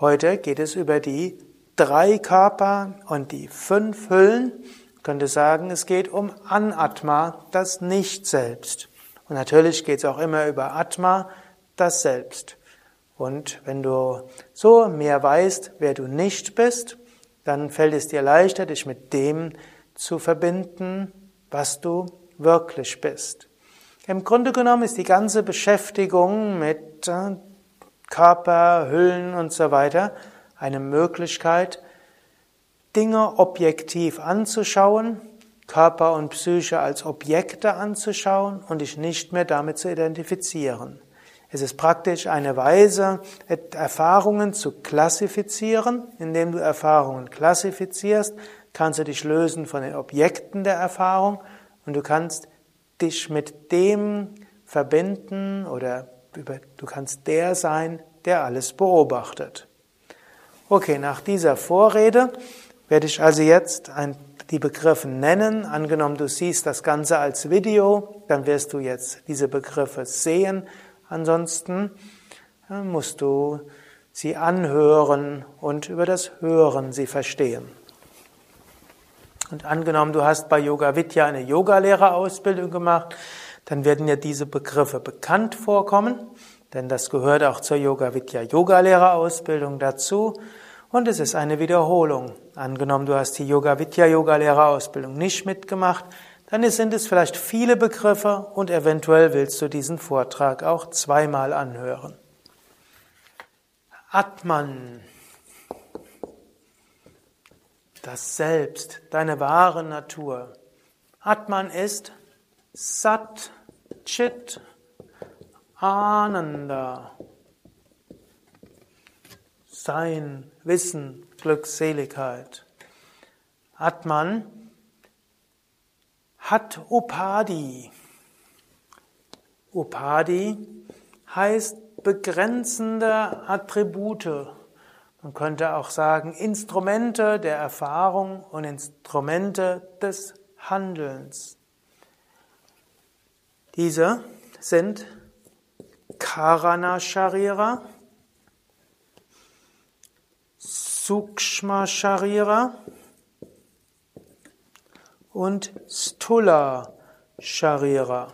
Heute geht es über die drei Körper und die fünf Hüllen. Ich könnte sagen, es geht um Anatma, das Nicht-Selbst. Und natürlich geht es auch immer über Atma, das Selbst. Und wenn du so mehr weißt, wer du nicht bist, dann fällt es dir leichter, dich mit dem zu verbinden, was du wirklich bist. Im Grunde genommen ist die ganze Beschäftigung mit äh, Körper, Hüllen und so weiter eine Möglichkeit, Dinge objektiv anzuschauen, Körper und Psyche als Objekte anzuschauen und dich nicht mehr damit zu identifizieren. Es ist praktisch eine Weise, Erfahrungen zu klassifizieren. Indem du Erfahrungen klassifizierst, kannst du dich lösen von den Objekten der Erfahrung und du kannst dich mit dem verbinden oder du kannst der sein, der alles beobachtet. Okay, nach dieser Vorrede werde ich also jetzt ein, die Begriffe nennen. Angenommen, du siehst das Ganze als Video, dann wirst du jetzt diese Begriffe sehen. Ansonsten musst du sie anhören und über das Hören sie verstehen. Und angenommen, du hast bei Yoga Vidya eine Yogalehrerausbildung gemacht, dann werden dir diese Begriffe bekannt vorkommen, denn das gehört auch zur Yoga Vidya Yogalehrerausbildung dazu. Und es ist eine Wiederholung. Angenommen, du hast die Yoga Vidya Yogalehrerausbildung nicht mitgemacht, dann sind es vielleicht viele Begriffe und eventuell willst du diesen Vortrag auch zweimal anhören. Atman das Selbst, deine wahre Natur. Atman ist Sat, Chit, Ananda. Sein, Wissen, Glückseligkeit. Atman hat Upadi. Upadi heißt begrenzende Attribute man könnte auch sagen, Instrumente der Erfahrung und Instrumente des Handelns. Diese sind Karana Sharira, Sukshma Sharira und Stula Sharira.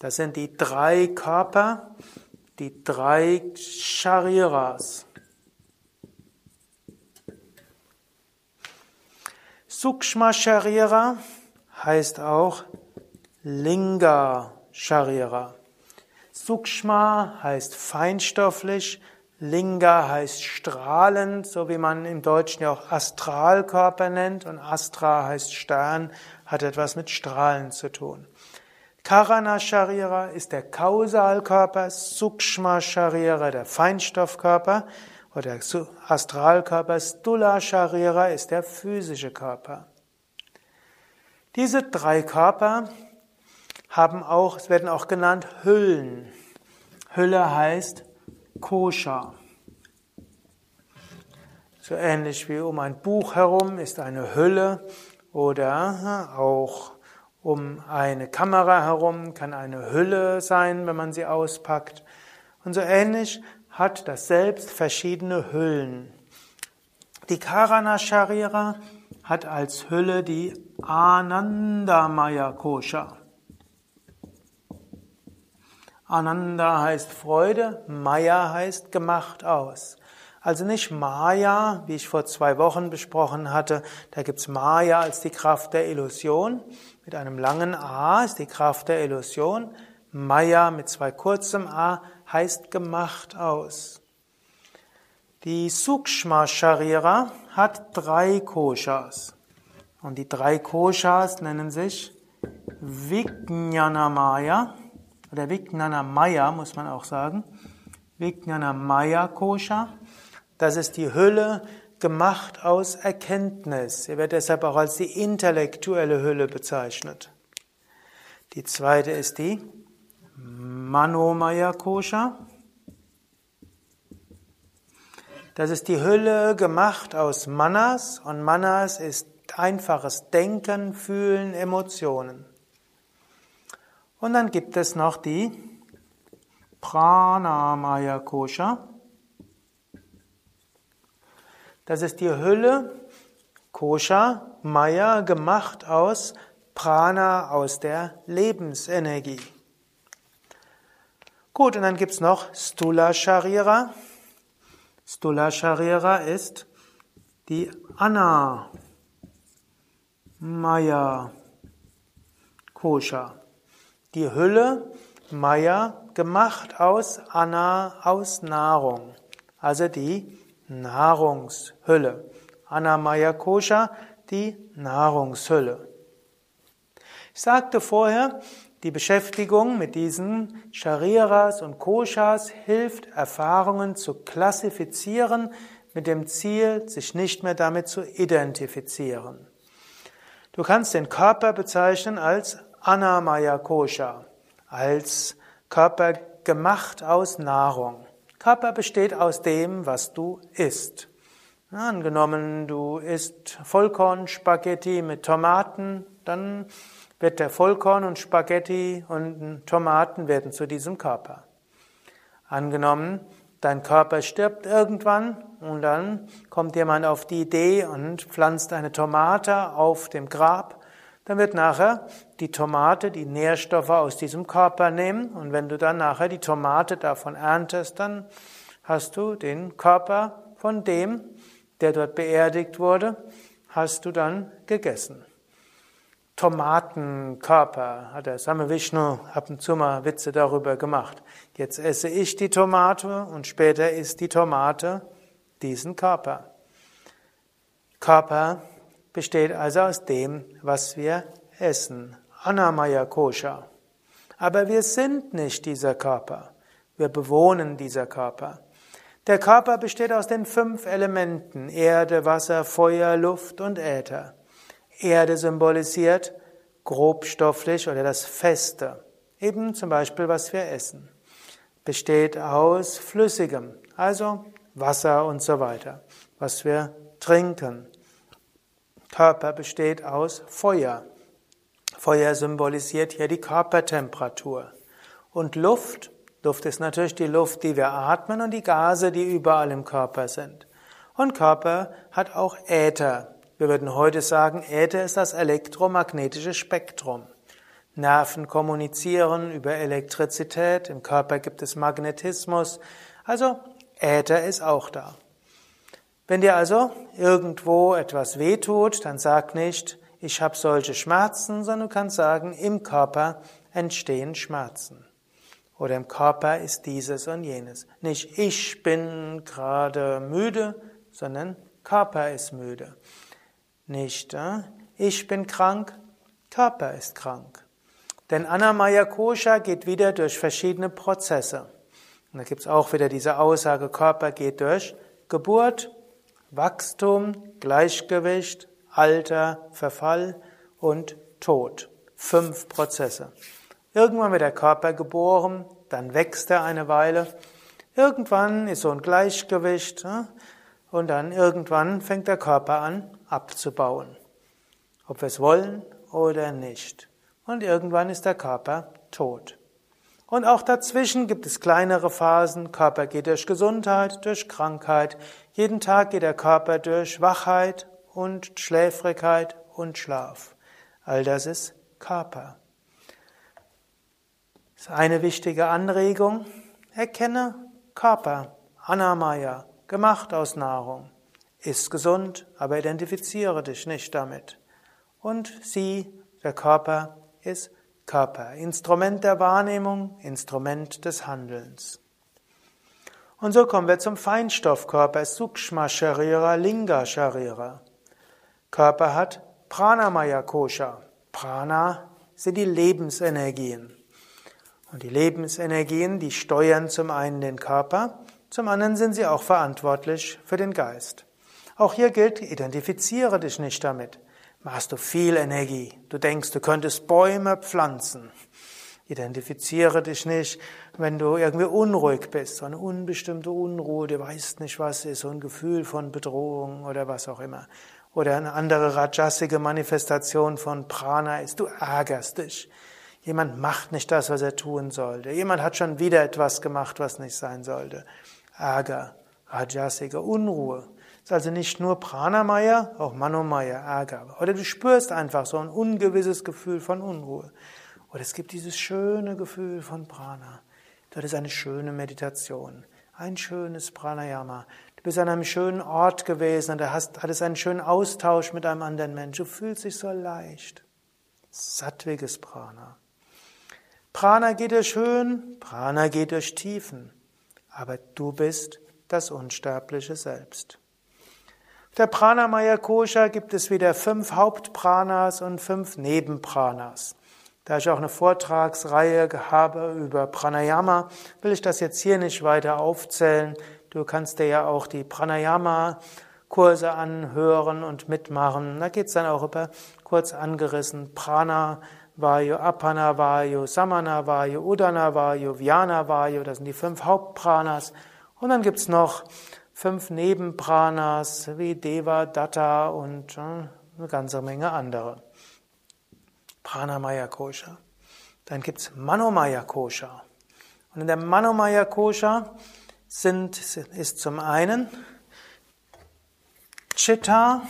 Das sind die drei Körper, die drei Shariras. Sukshma Sharira heißt auch Linga Sharira. Sukshma heißt feinstofflich, Linga heißt strahlend, so wie man im Deutschen ja auch Astralkörper nennt und Astra heißt Stern, hat etwas mit Strahlen zu tun. Karana Sharira ist der Kausalkörper, Sukshma Sharira der Feinstoffkörper oder der Astralkörper, Stula Sharira ist der physische Körper. Diese drei Körper haben auch, es werden auch genannt Hüllen. Hülle heißt Kosha. So ähnlich wie um ein Buch herum ist eine Hülle oder auch um eine Kamera herum kann eine Hülle sein, wenn man sie auspackt. Und so ähnlich hat das Selbst verschiedene Hüllen. Die Karana Sharira hat als Hülle die Anandamaya Kosha. Ananda heißt Freude, Maya heißt gemacht aus. Also nicht Maya, wie ich vor zwei Wochen besprochen hatte, da gibt's Maya als die Kraft der Illusion. Mit einem langen A ist die Kraft der Illusion. Maya mit zwei kurzem A heißt gemacht aus. Die Sukshma Sharira hat drei Koshas. Und die drei Koshas nennen sich Vijnana Maya oder Vijnana Maya muss man auch sagen. Vijnana Maya Kosha. Das ist die Hülle gemacht aus Erkenntnis. Sie wird deshalb auch als die intellektuelle Hülle bezeichnet. Die zweite ist die Manomaya Kosha. Das ist die Hülle gemacht aus Manas und Manas ist einfaches Denken, Fühlen, Emotionen. Und dann gibt es noch die Pranamaya Kosha. Das ist die Hülle, Kosha, Maya, gemacht aus Prana, aus der Lebensenergie. Gut, und dann gibt's noch Stula Sharira. Stula Sharira ist die Anna Maya Kosha. Die Hülle Maya gemacht aus Anna, aus Nahrung. Also die Nahrungshülle. Anna Maya Kosha, die Nahrungshülle. Ich sagte vorher, die Beschäftigung mit diesen Shariras und Koshas hilft, Erfahrungen zu klassifizieren, mit dem Ziel, sich nicht mehr damit zu identifizieren. Du kannst den Körper bezeichnen als Anamaya Kosha, als Körper gemacht aus Nahrung. Körper besteht aus dem, was du isst. Angenommen, du isst Vollkornspaghetti mit Tomaten, dann wird der Vollkorn und Spaghetti und Tomaten werden zu diesem Körper. Angenommen, dein Körper stirbt irgendwann und dann kommt jemand auf die Idee und pflanzt eine Tomate auf dem Grab, dann wird nachher die Tomate die Nährstoffe aus diesem Körper nehmen und wenn du dann nachher die Tomate davon erntest, dann hast du den Körper von dem, der dort beerdigt wurde, hast du dann gegessen. Tomatenkörper, hat der Same Vishnu ab und zu mal Witze darüber gemacht. Jetzt esse ich die Tomate und später isst die Tomate diesen Körper. Körper besteht also aus dem, was wir essen. Anamaya Kosha. Aber wir sind nicht dieser Körper. Wir bewohnen dieser Körper. Der Körper besteht aus den fünf Elementen Erde, Wasser, Feuer, Luft und Äther. Erde symbolisiert grobstofflich oder das Feste. Eben zum Beispiel, was wir essen. Besteht aus Flüssigem, also Wasser und so weiter. Was wir trinken. Körper besteht aus Feuer. Feuer symbolisiert hier die Körpertemperatur. Und Luft, Luft ist natürlich die Luft, die wir atmen und die Gase, die überall im Körper sind. Und Körper hat auch Äther. Wir würden heute sagen, Äther ist das elektromagnetische Spektrum. Nerven kommunizieren über Elektrizität, im Körper gibt es Magnetismus, also Äther ist auch da. Wenn dir also irgendwo etwas wehtut, dann sag nicht, ich habe solche Schmerzen, sondern du kannst sagen, im Körper entstehen Schmerzen. Oder im Körper ist dieses und jenes. Nicht ich bin gerade müde, sondern Körper ist müde. Nicht, äh? ich bin krank, Körper ist krank. Denn Anamaya Kosha geht wieder durch verschiedene Prozesse. Und da gibt es auch wieder diese Aussage, Körper geht durch Geburt, Wachstum, Gleichgewicht, Alter, Verfall und Tod. Fünf Prozesse. Irgendwann wird der Körper geboren, dann wächst er eine Weile. Irgendwann ist so ein Gleichgewicht äh? und dann irgendwann fängt der Körper an abzubauen. Ob wir es wollen oder nicht. Und irgendwann ist der Körper tot. Und auch dazwischen gibt es kleinere Phasen. Körper geht durch Gesundheit, durch Krankheit. Jeden Tag geht der Körper durch Wachheit und Schläfrigkeit und Schlaf. All das ist Körper. Das ist eine wichtige Anregung. Erkenne Körper, Anamaya, gemacht aus Nahrung. Ist gesund, aber identifiziere dich nicht damit. Und sieh, der Körper ist Körper, Instrument der Wahrnehmung, Instrument des Handelns. Und so kommen wir zum Feinstoffkörper, Sukshma Sharira, Linga Sharira. Körper hat Pranamaya Kosha. Prana sind die Lebensenergien. Und die Lebensenergien, die steuern zum einen den Körper, zum anderen sind sie auch verantwortlich für den Geist. Auch hier gilt, identifiziere dich nicht damit. Machst du viel Energie. Du denkst, du könntest Bäume pflanzen. Identifiziere dich nicht, wenn du irgendwie unruhig bist, so eine unbestimmte Unruhe, du weißt nicht, was ist, so ein Gefühl von Bedrohung oder was auch immer. Oder eine andere rajasige Manifestation von Prana ist, du ärgerst dich. Jemand macht nicht das, was er tun sollte. Jemand hat schon wieder etwas gemacht, was nicht sein sollte. Ärger, rajasige Unruhe. Ist also nicht nur Pranamaya, auch Manomaya, Ärger. Oder du spürst einfach so ein ungewisses Gefühl von Unruhe. Oder es gibt dieses schöne Gefühl von Prana. Dort ist eine schöne Meditation, ein schönes Pranayama. Du bist an einem schönen Ort gewesen und da hast, hattest einen schönen Austausch mit einem anderen Menschen. Du fühlst dich so leicht. Sattwiges Prana. Prana geht durch Höhen, Prana geht durch Tiefen. Aber du bist das unsterbliche Selbst. Der Pranamaya Kosha gibt es wieder fünf Hauptpranas und fünf Nebenpranas. Da ich auch eine Vortragsreihe habe über Pranayama, will ich das jetzt hier nicht weiter aufzählen. Du kannst dir ja auch die Pranayama-Kurse anhören und mitmachen. Da geht es dann auch über kurz angerissen Prana, Vayu, Apana Vayu, Samana Vayu, Udana Vayu, Vyana Vayu. Das sind die fünf Hauptpranas. Und dann gibt's noch fünf Nebenpranas wie Deva, Datta und eine ganze Menge andere. Pranamaya Kosha. Dann gibt's Manomaya Kosha. Und in der Manomaya Kosha sind, ist zum einen Chitta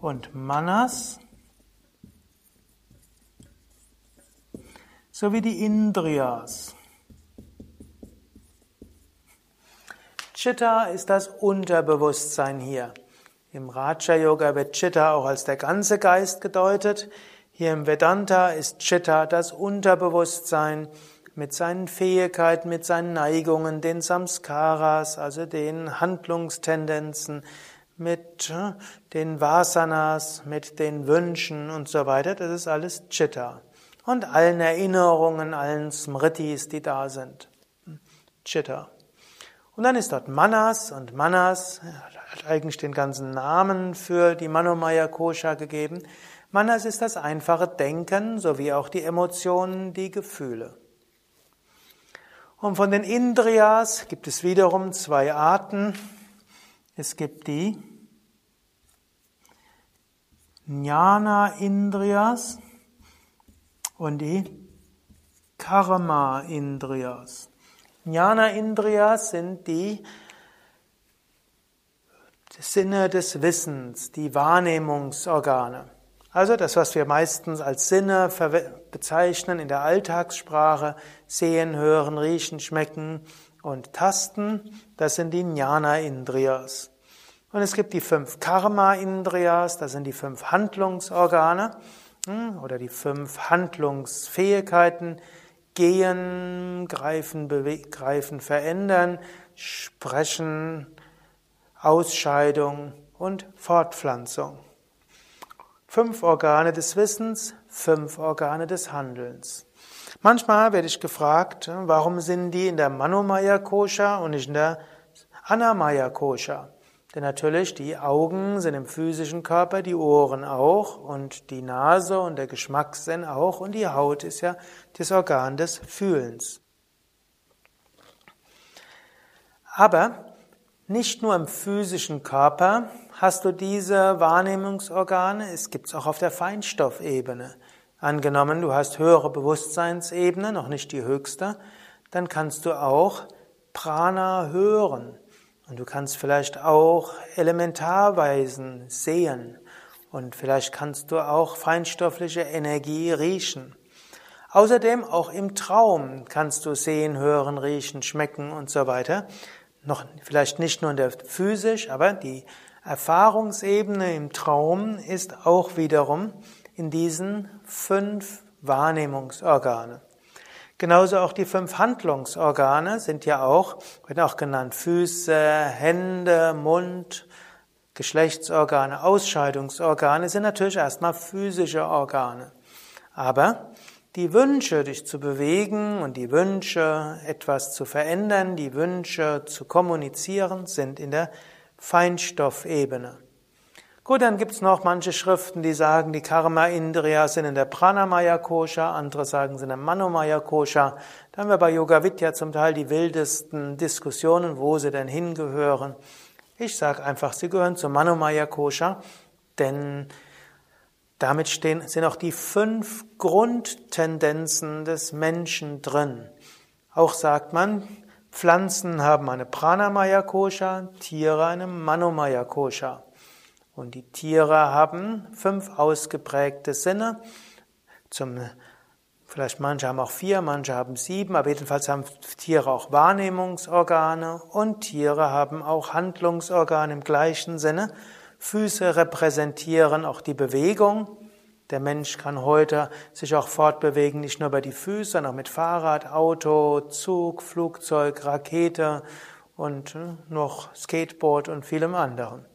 und Manas sowie die Indriyas. Chitta ist das Unterbewusstsein hier. Im Raja Yoga wird Chitta auch als der ganze Geist gedeutet. Hier im Vedanta ist Chitta das Unterbewusstsein mit seinen Fähigkeiten, mit seinen Neigungen, den Samskaras, also den Handlungstendenzen, mit äh, den Vasanas, mit den Wünschen und so weiter. Das ist alles Chitta. Und allen Erinnerungen, allen Smritis, die da sind. Chitta. Und dann ist dort Manas und Manas hat eigentlich den ganzen Namen für die Manomaya Kosha gegeben. Manas ist das einfache Denken sowie auch die Emotionen, die Gefühle. Und von den Indriyas gibt es wiederum zwei Arten. Es gibt die Jnana Indriyas und die Karma Indriyas. Jnana Indriyas sind die Sinne des Wissens, die Wahrnehmungsorgane. Also das, was wir meistens als Sinne bezeichnen in der Alltagssprache, sehen, hören, riechen, schmecken und tasten, das sind die Jnana Indriyas. Und es gibt die fünf Karma Indriyas, das sind die fünf Handlungsorgane hm, oder die fünf Handlungsfähigkeiten, Gehen, Greifen, Greifen, Verändern, Sprechen, Ausscheidung und Fortpflanzung. Fünf Organe des Wissens, fünf Organe des Handelns. Manchmal werde ich gefragt, warum sind die in der Manomaya Kosha und nicht in der Anamaya Kosha? Denn natürlich, die Augen sind im physischen Körper, die Ohren auch und die Nase und der Geschmackssinn auch und die Haut ist ja das Organ des Fühlens. Aber nicht nur im physischen Körper hast du diese Wahrnehmungsorgane, es gibt es auch auf der Feinstoffebene. Angenommen, du hast höhere Bewusstseinsebene, noch nicht die höchste, dann kannst du auch Prana hören. Und du kannst vielleicht auch Elementarweisen sehen und vielleicht kannst du auch feinstoffliche Energie riechen. Außerdem auch im Traum kannst du sehen, hören, riechen, schmecken und so weiter. Noch vielleicht nicht nur in der physisch, aber die Erfahrungsebene im Traum ist auch wiederum in diesen fünf Wahrnehmungsorganen. Genauso auch die fünf Handlungsorgane sind ja auch, werden auch genannt Füße, Hände, Mund, Geschlechtsorgane, Ausscheidungsorgane sind natürlich erstmal physische Organe. Aber die Wünsche, dich zu bewegen und die Wünsche, etwas zu verändern, die Wünsche zu kommunizieren, sind in der Feinstoffebene. Gut, dann gibt's noch manche Schriften, die sagen, die Karma Indriya sind in der Pranamaya Kosha, andere sagen, sind in der Manomaya Kosha. Da haben wir bei Yoga Vidya zum Teil die wildesten Diskussionen, wo sie denn hingehören. Ich sage einfach, sie gehören zur Manomaya Kosha, denn damit stehen, sind auch die fünf Grundtendenzen des Menschen drin. Auch sagt man, Pflanzen haben eine Pranamaya Kosha, Tiere eine Manomaya Kosha. Und die Tiere haben fünf ausgeprägte Sinne. Zum, vielleicht manche haben auch vier, manche haben sieben, aber jedenfalls haben Tiere auch Wahrnehmungsorgane und Tiere haben auch Handlungsorgane im gleichen Sinne. Füße repräsentieren auch die Bewegung. Der Mensch kann heute sich auch fortbewegen, nicht nur über die Füße, sondern auch mit Fahrrad, Auto, Zug, Flugzeug, Rakete und äh, noch Skateboard und vielem anderen.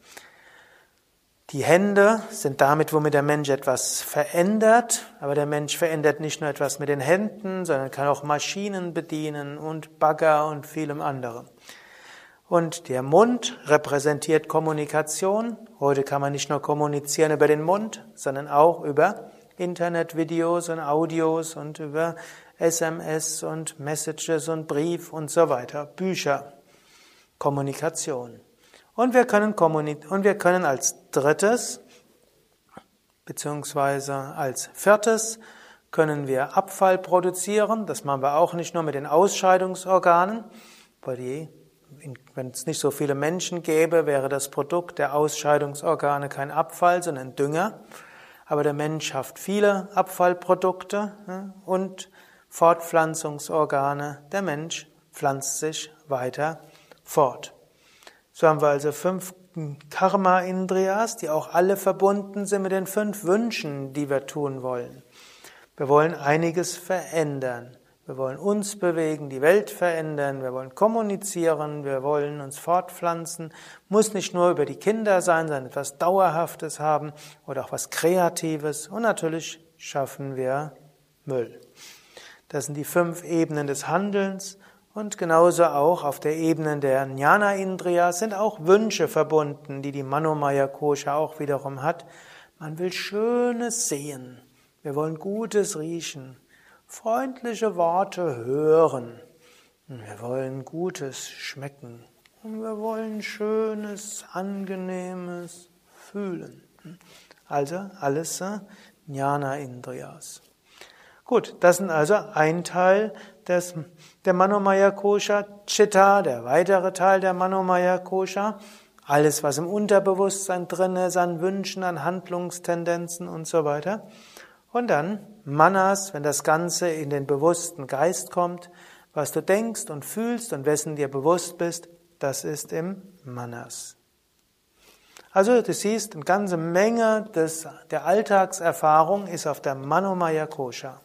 Die Hände sind damit, womit der Mensch etwas verändert, aber der Mensch verändert nicht nur etwas mit den Händen, sondern kann auch Maschinen bedienen und Bagger und vielem anderen. Und der Mund repräsentiert Kommunikation. Heute kann man nicht nur kommunizieren über den Mund, sondern auch über Internetvideos und Audios und über SMS und Messages und Brief und so weiter, Bücher, Kommunikation. Und wir können und wir können als drittes beziehungsweise als viertes können wir Abfall produzieren. Das machen wir auch nicht nur mit den Ausscheidungsorganen, weil die wenn es nicht so viele Menschen gäbe, wäre das Produkt der Ausscheidungsorgane kein Abfall, sondern Dünger. Aber der Mensch schafft viele Abfallprodukte und Fortpflanzungsorgane. Der Mensch pflanzt sich weiter fort. So haben wir also fünf Karma-Indriyas, die auch alle verbunden sind mit den fünf Wünschen, die wir tun wollen. Wir wollen einiges verändern. Wir wollen uns bewegen, die Welt verändern, wir wollen kommunizieren, wir wollen uns fortpflanzen. Muss nicht nur über die Kinder sein, sondern etwas Dauerhaftes haben oder auch was Kreatives. Und natürlich schaffen wir Müll. Das sind die fünf Ebenen des Handelns. Und genauso auch auf der Ebene der Jnana Indriya sind auch Wünsche verbunden, die die Manomaya Kosha auch wiederum hat. Man will Schönes sehen. Wir wollen Gutes riechen freundliche Worte hören. Wir wollen Gutes schmecken. Und wir wollen Schönes, Angenehmes fühlen. Also alles äh, Jnana Indriyas. Gut, das sind also ein Teil des, der Manomaya Kosha, Chitta, der weitere Teil der Manomaya Kosha. Alles, was im Unterbewusstsein drin ist, an Wünschen, an Handlungstendenzen und so weiter. Und dann Manas, wenn das Ganze in den bewussten Geist kommt, was du denkst und fühlst und wessen dir bewusst bist, das ist im Manas. Also du siehst, eine ganze Menge des, der Alltagserfahrung ist auf der Manomaya Kosha.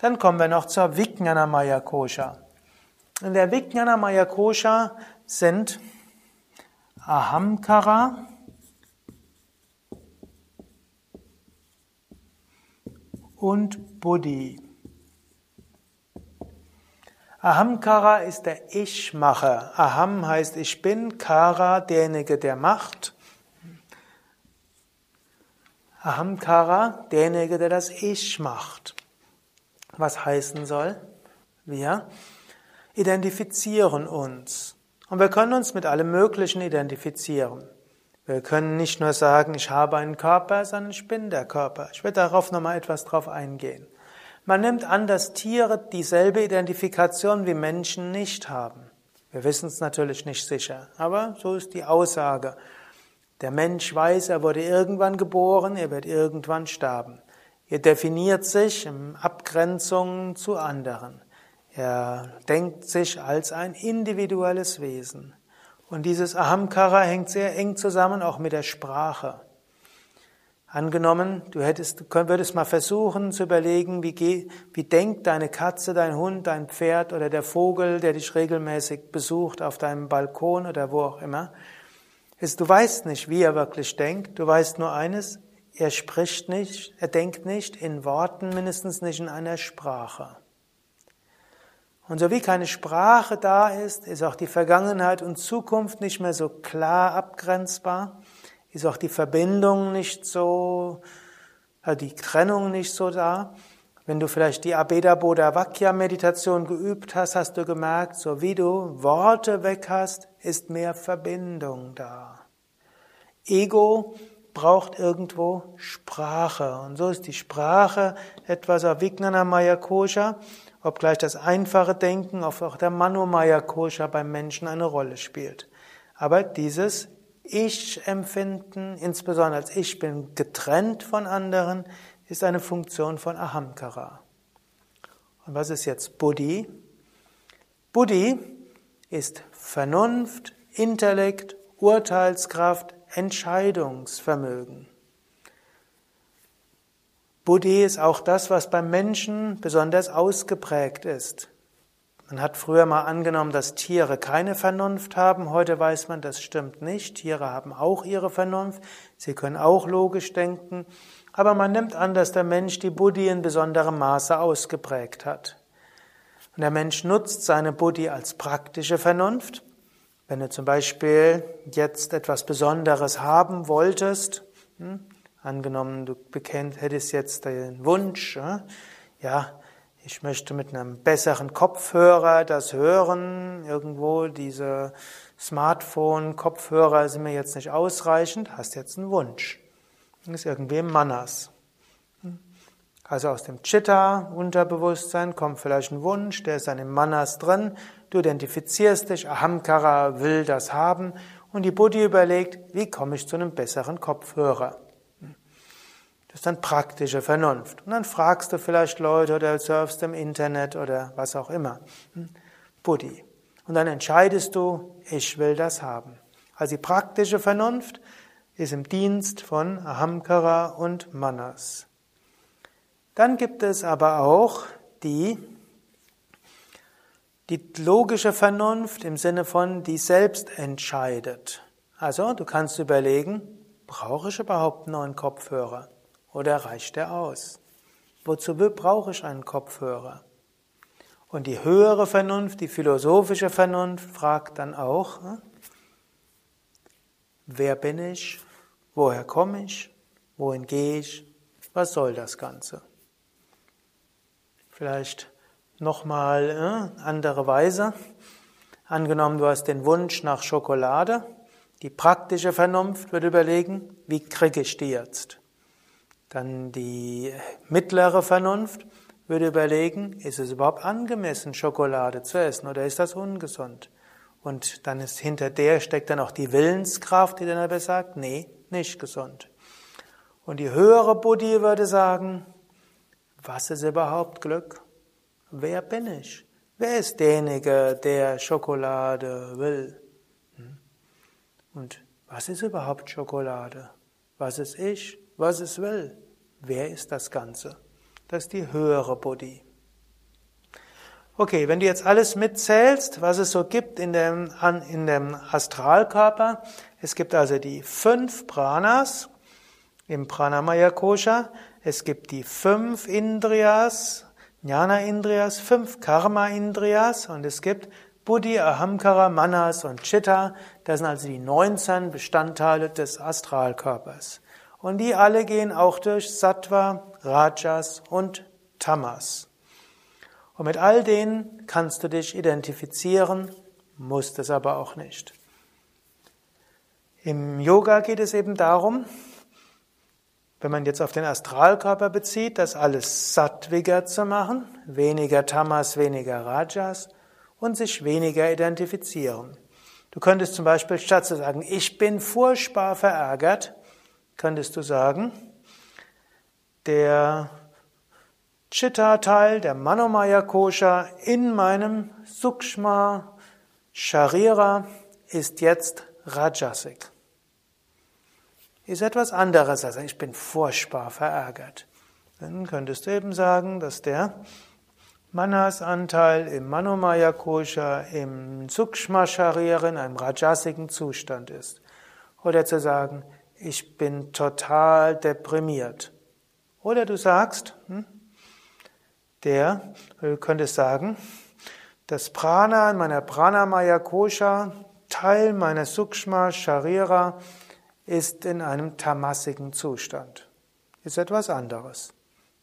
Dann kommen wir noch zur Vijnana Maya Kosha. In der Vijnana Maya Kosha sind Ahamkara, und Buddhi. Ahamkara ist der Ich-Macher. Aham heißt ich bin, Kara derjenige, der macht. Ahamkara derjenige, der das Ich macht. Was heißen soll? Wir identifizieren uns. Und wir können uns mit allem Möglichen identifizieren. Wir können nicht nur sagen, ich habe einen Körper, sondern ich bin der Körper. Ich werde darauf nochmal etwas drauf eingehen. Man nimmt an, dass Tiere dieselbe Identifikation wie Menschen nicht haben. Wir wissen es natürlich nicht sicher, aber so ist die Aussage. Der Mensch weiß, er wurde irgendwann geboren, er wird irgendwann sterben. Er definiert sich in Abgrenzung zu anderen. Er denkt sich als ein individuelles Wesen. Und dieses Ahamkara hängt sehr eng zusammen auch mit der Sprache. Angenommen, du hättest, würdest mal versuchen zu überlegen, wie, wie denkt deine Katze, dein Hund, dein Pferd oder der Vogel, der dich regelmäßig besucht auf deinem Balkon oder wo auch immer. Du weißt nicht, wie er wirklich denkt. Du weißt nur eines, er spricht nicht, er denkt nicht in Worten, mindestens nicht in einer Sprache. Und so wie keine Sprache da ist, ist auch die Vergangenheit und Zukunft nicht mehr so klar abgrenzbar, ist auch die Verbindung nicht so, äh, die Trennung nicht so da. Wenn du vielleicht die Abeda Bodha Vakya Meditation geübt hast, hast du gemerkt, so wie du Worte weg hast, ist mehr Verbindung da. Ego braucht irgendwo Sprache. Und so ist die Sprache etwas auf Vijnana Maya Kosha obgleich das einfache Denken auf auch der Manomaya Kosha beim Menschen eine Rolle spielt. Aber dieses Ich-Empfinden, insbesondere als Ich bin getrennt von anderen, ist eine Funktion von Ahamkara. Und was ist jetzt Buddhi? Buddhi ist Vernunft, Intellekt, Urteilskraft, Entscheidungsvermögen. Buddhi ist auch das, was beim Menschen besonders ausgeprägt ist. Man hat früher mal angenommen, dass Tiere keine Vernunft haben. Heute weiß man, das stimmt nicht. Tiere haben auch ihre Vernunft. Sie können auch logisch denken. Aber man nimmt an, dass der Mensch die Buddhi in besonderem Maße ausgeprägt hat. Und der Mensch nutzt seine Buddhi als praktische Vernunft. Wenn du zum Beispiel jetzt etwas Besonderes haben wolltest, hm, angenommen, du bekennt, hättest jetzt den Wunsch, ja, ich möchte mit einem besseren Kopfhörer das hören, irgendwo diese Smartphone-Kopfhörer sind mir jetzt nicht ausreichend, hast jetzt einen Wunsch. Das ist irgendwie im Manas. Also aus dem Chitta, Unterbewusstsein, kommt vielleicht ein Wunsch, der ist dann im Manas drin. Du identifizierst dich, Ahamkara will das haben und die Buddhi überlegt, wie komme ich zu einem besseren Kopfhörer? Das ist dann praktische Vernunft. Und dann fragst du vielleicht Leute oder surfst im Internet oder was auch immer. Buddhi. Und dann entscheidest du, ich will das haben. Also die praktische Vernunft ist im Dienst von Ahamkara und Manas. Dann gibt es aber auch die, die logische Vernunft im Sinne von, die selbst entscheidet. Also du kannst überlegen, brauche ich überhaupt einen neuen Kopfhörer oder reicht der aus? Wozu brauche ich einen Kopfhörer? Und die höhere Vernunft, die philosophische Vernunft fragt dann auch, hm, wer bin ich? Woher komme ich? Wohin gehe ich? Was soll das Ganze? Vielleicht nochmal äh, andere Weise. Angenommen, du hast den Wunsch nach Schokolade. Die praktische Vernunft würde überlegen, wie kriege ich die jetzt? Dann die mittlere Vernunft würde überlegen, ist es überhaupt angemessen, Schokolade zu essen oder ist das ungesund? Und dann ist hinter der steckt dann auch die Willenskraft, die dann aber sagt, nee, nicht gesund. Und die höhere Buddhi würde sagen, was ist überhaupt Glück? Wer bin ich? Wer ist derjenige, der Schokolade will? Hm? Und was ist überhaupt Schokolade? Was ist ich? Was ist will? Wer ist das Ganze? Das ist die höhere Buddhi. Okay, wenn du jetzt alles mitzählst, was es so gibt in dem, in dem Astralkörper, es gibt also die fünf Pranas im Pranamaya Kosha, es gibt die fünf Indriyas, Jnana Indriyas, fünf Karma Indriyas und es gibt Buddhi, Ahamkara, Manas und Chitta. Das sind also die 19 Bestandteile des Astralkörpers. Und die alle gehen auch durch Sattva, Rajas und Tamas. Und mit all denen kannst du dich identifizieren, musst es aber auch nicht. Im Yoga geht es eben darum, wenn man jetzt auf den Astralkörper bezieht, das alles sattwiger zu machen, weniger Tamas, weniger Rajas und sich weniger identifizieren. Du könntest zum Beispiel statt zu sagen, ich bin furchtbar verärgert, könntest du sagen, der Chitta-Teil, der Manomaya Kosha in meinem Sukshma Sharira ist jetzt Rajasik ist etwas anderes als ich bin furchtbar verärgert. Dann könntest du eben sagen, dass der Manas-Anteil im Manomaya Kosha, im Sukshma Sharira in einem rajasigen Zustand ist. Oder zu sagen, ich bin total deprimiert. Oder du sagst, hm, der, du könntest sagen, das Prana in meiner Pranamaya Kosha, Teil meiner Sukshma Sharira, ist in einem tamassigen Zustand. Ist etwas anderes.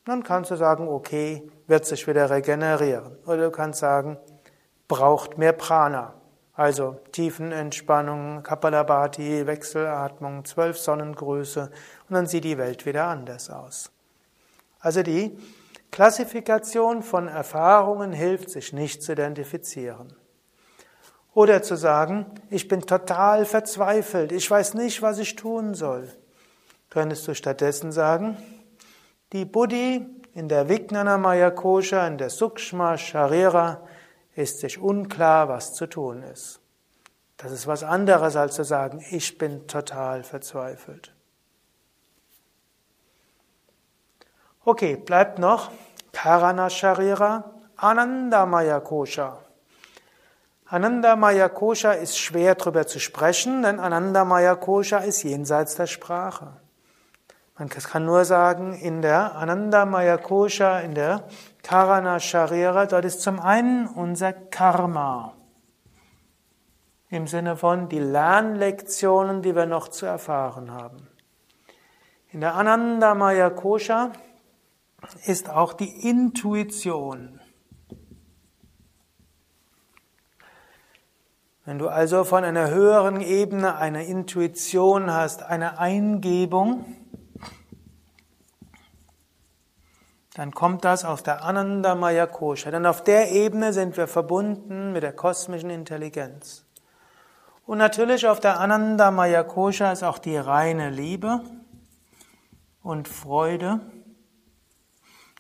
Dann kannst du sagen, okay, wird sich wieder regenerieren. Oder du kannst sagen, braucht mehr Prana. Also Tiefenentspannung, Kapalabhati, Wechselatmung, zwölf Sonnengröße und dann sieht die Welt wieder anders aus. Also die Klassifikation von Erfahrungen hilft, sich nicht zu identifizieren. Oder zu sagen, ich bin total verzweifelt, ich weiß nicht, was ich tun soll. Könntest du stattdessen sagen, die Buddhi in der Vijnana Maya Kosha, in der Sukshma Sharira, ist sich unklar, was zu tun ist. Das ist was anderes als zu sagen, ich bin total verzweifelt. Okay, bleibt noch Karana Sharira, Anandamaya Kosha. Anandamaya Kosha ist schwer drüber zu sprechen, denn Anandamaya Kosha ist jenseits der Sprache. Man kann nur sagen, in der Anandamaya Kosha, in der Karana Sharira, dort ist zum einen unser Karma. Im Sinne von die Lernlektionen, die wir noch zu erfahren haben. In der Anandamaya Kosha ist auch die Intuition. Wenn du also von einer höheren Ebene eine Intuition hast, eine Eingebung, dann kommt das aus der Anandamaya Kosha. Denn auf der Ebene sind wir verbunden mit der kosmischen Intelligenz. Und natürlich auf der Anandamaya Kosha ist auch die reine Liebe und Freude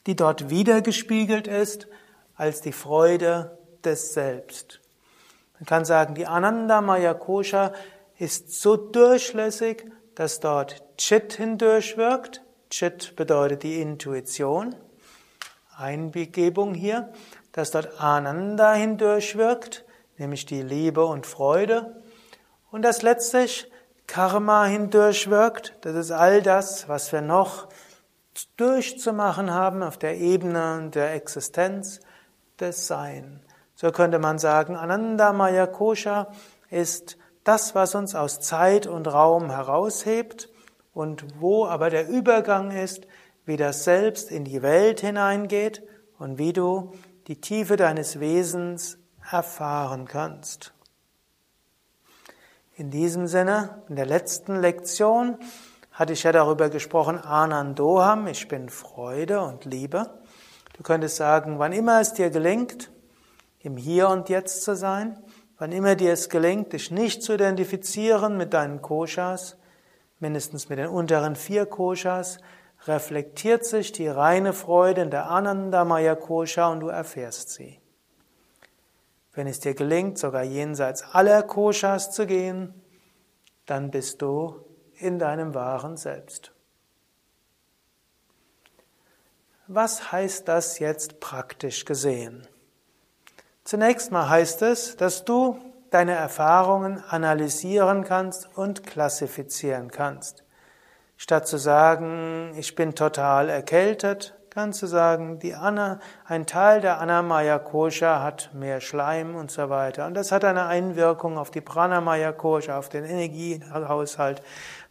die dort wiedergespiegelt ist als die Freude des Selbst. Man kann sagen, die Ananda Maya Kosha ist so durchlässig, dass dort Chit hindurchwirkt. Chit bedeutet die Intuition. Einbegebung hier, dass dort Ananda hindurchwirkt, nämlich die Liebe und Freude. Und dass letztlich Karma hindurchwirkt. Das ist all das, was wir noch durchzumachen haben auf der Ebene der Existenz des Sein. So könnte man sagen, Ananda Maya Kosha ist das, was uns aus Zeit und Raum heraushebt und wo aber der Übergang ist, wie das Selbst in die Welt hineingeht und wie du die Tiefe deines Wesens erfahren kannst. In diesem Sinne, in der letzten Lektion hatte ich ja darüber gesprochen, Anandoham, ich bin Freude und Liebe. Du könntest sagen, wann immer es dir gelingt, im Hier und Jetzt zu sein, wann immer dir es gelingt, dich nicht zu identifizieren mit deinen Koshas, mindestens mit den unteren vier Koshas, reflektiert sich die reine Freude in der Anandamaya Kosha und du erfährst sie. Wenn es dir gelingt, sogar jenseits aller Koshas zu gehen, dann bist du in deinem wahren Selbst. Was heißt das jetzt praktisch gesehen? Zunächst mal heißt es, dass du deine Erfahrungen analysieren kannst und klassifizieren kannst. Statt zu sagen, ich bin total erkältet, kannst du sagen, die Anna, ein Teil der Anamaya Kosha hat mehr Schleim und so weiter. Und das hat eine Einwirkung auf die Pranamaya Kosha, auf den Energiehaushalt,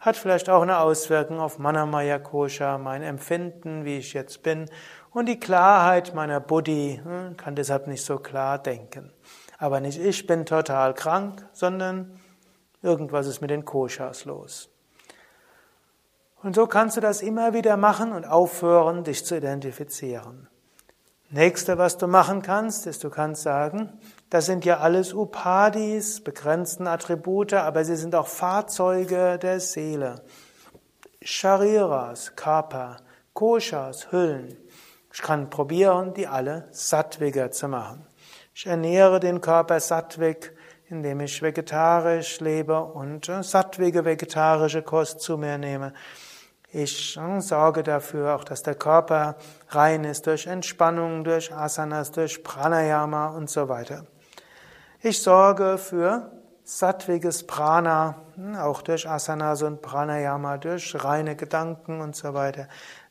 hat vielleicht auch eine Auswirkung auf Manamaya Kosha, mein Empfinden, wie ich jetzt bin. Und die Klarheit meiner Buddhi hm, kann deshalb nicht so klar denken. Aber nicht ich bin total krank, sondern irgendwas ist mit den Koshas los. Und so kannst du das immer wieder machen und aufhören, dich zu identifizieren. Nächste, was du machen kannst, ist, du kannst sagen, das sind ja alles Upadis, begrenzten Attribute, aber sie sind auch Fahrzeuge der Seele. Shariras, Körper, Koshas, Hüllen. Ich kann probieren, die alle sattwiger zu machen. Ich ernähre den Körper sattwig, indem ich vegetarisch lebe und sattwige vegetarische Kost zu mir nehme. Ich hm, sorge dafür auch, dass der Körper rein ist durch Entspannung, durch Asanas, durch Pranayama und so weiter. Ich sorge für sattwiges Prana, hm, auch durch Asanas und Pranayama, durch reine Gedanken und so weiter.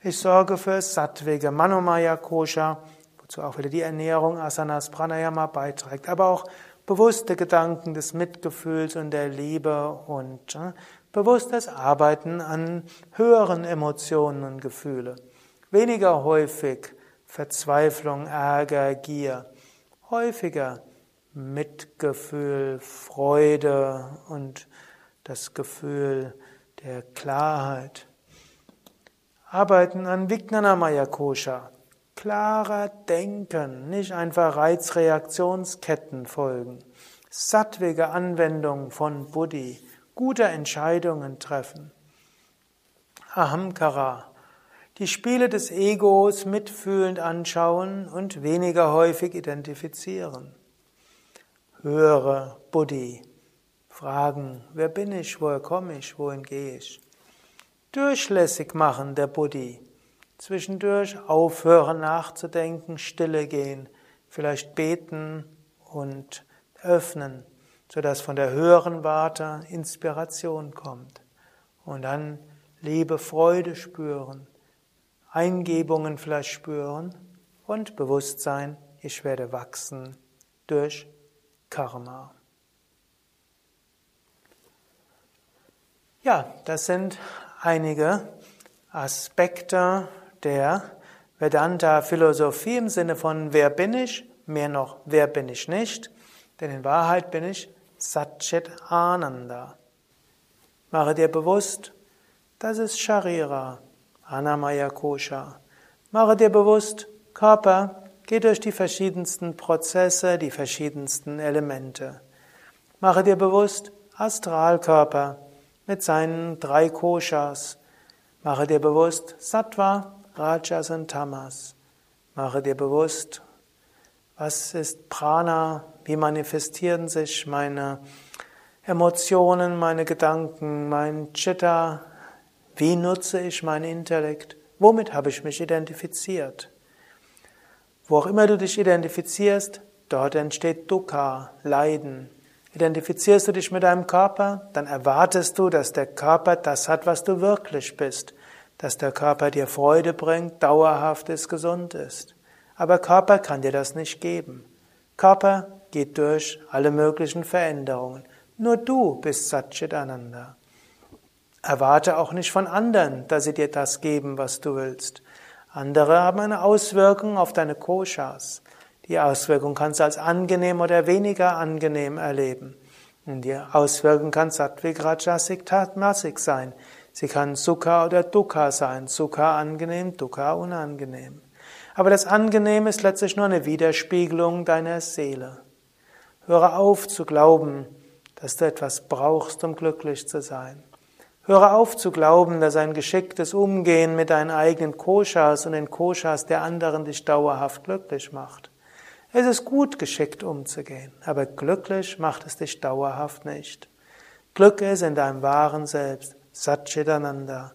Ich sorge für sattwige Manomaya Kosha, wozu auch wieder die Ernährung Asanas Pranayama beiträgt, aber auch bewusste Gedanken des Mitgefühls und der Liebe und hm, bewusstes Arbeiten an höheren Emotionen und Gefühle. Weniger häufig Verzweiflung, Ärger, Gier. Häufiger Mitgefühl, Freude und das Gefühl der Klarheit. Arbeiten an Vijnanamaya Kosha. klarer denken, nicht einfach Reizreaktionsketten folgen, sattwige Anwendung von Buddhi, gute Entscheidungen treffen. Ahamkara, die Spiele des Egos mitfühlend anschauen und weniger häufig identifizieren. Höhere Buddhi, fragen, wer bin ich, woher komme ich, wohin gehe ich. Durchlässig machen der Buddhi, zwischendurch aufhören nachzudenken, stille gehen, vielleicht beten und öffnen, sodass von der höheren Warte Inspiration kommt. Und dann Liebe, Freude spüren, Eingebungen vielleicht spüren und Bewusstsein, ich werde wachsen durch Karma. Ja, das sind einige Aspekte der Vedanta-Philosophie im Sinne von wer bin ich, mehr noch wer bin ich nicht, denn in Wahrheit bin ich Satchit Ananda. Mache dir bewusst, das ist Sharira, Anamaya Kosha. Mache dir bewusst, Körper geht durch die verschiedensten Prozesse, die verschiedensten Elemente. Mache dir bewusst, Astralkörper mit seinen drei Koshas. Mache dir bewusst, Sattva, Rajas und Tamas. Mache dir bewusst, was ist Prana, wie manifestieren sich meine Emotionen, meine Gedanken, mein Chitta, wie nutze ich meinen Intellekt? Womit habe ich mich identifiziert? Wo auch immer du dich identifizierst, dort entsteht Dukkha, Leiden. Identifizierst du dich mit deinem Körper, dann erwartest du, dass der Körper das hat, was du wirklich bist, dass der Körper dir Freude bringt, dauerhaft ist, gesund ist. Aber Körper kann dir das nicht geben. Körper geht durch alle möglichen Veränderungen. Nur du bist Satchitananda. Erwarte auch nicht von anderen, dass sie dir das geben, was du willst. Andere haben eine Auswirkung auf deine Koshas. Die Auswirkung kannst du als angenehm oder weniger angenehm erleben. Und die Auswirkung kann Sattvik, Rajasik, Tatmasik sein. Sie kann Sukha oder Dukkha sein. Sukha angenehm, Dukkha unangenehm. Aber das Angenehme ist letztlich nur eine Widerspiegelung deiner Seele. Höre auf zu glauben, dass du etwas brauchst, um glücklich zu sein. Höre auf zu glauben, dass ein geschicktes Umgehen mit deinen eigenen Koshas und den Koshas der anderen dich dauerhaft glücklich macht. Es ist gut, geschickt umzugehen, aber glücklich macht es dich dauerhaft nicht. Glück ist in deinem wahren Selbst, Satchitananda.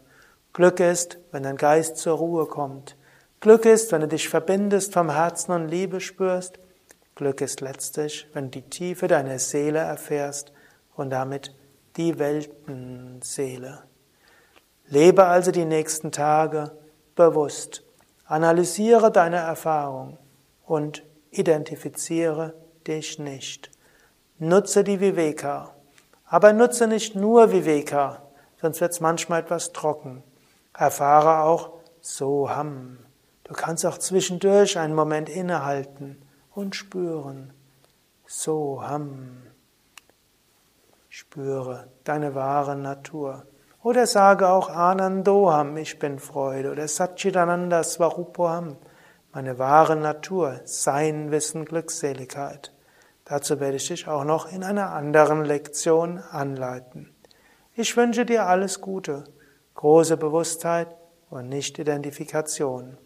Glück ist, wenn dein Geist zur Ruhe kommt. Glück ist, wenn du dich verbindest vom Herzen und Liebe spürst. Glück ist letztlich, wenn du die Tiefe deiner Seele erfährst und damit die Weltenseele. Lebe also die nächsten Tage bewusst. Analysiere deine Erfahrung und identifiziere dich nicht. Nutze die Viveka. Aber nutze nicht nur Viveka, sonst wird es manchmal etwas trocken. Erfahre auch Soham. Du kannst auch zwischendurch einen Moment innehalten und spüren. Soham. Spüre deine wahre Natur. Oder sage auch Anandoham, ich bin Freude. Oder Satchitananda Swarupoham, meine wahre Natur, Sein, Wissen, Glückseligkeit. Dazu werde ich dich auch noch in einer anderen Lektion anleiten. Ich wünsche dir alles Gute, große Bewusstheit und Nicht-Identifikation.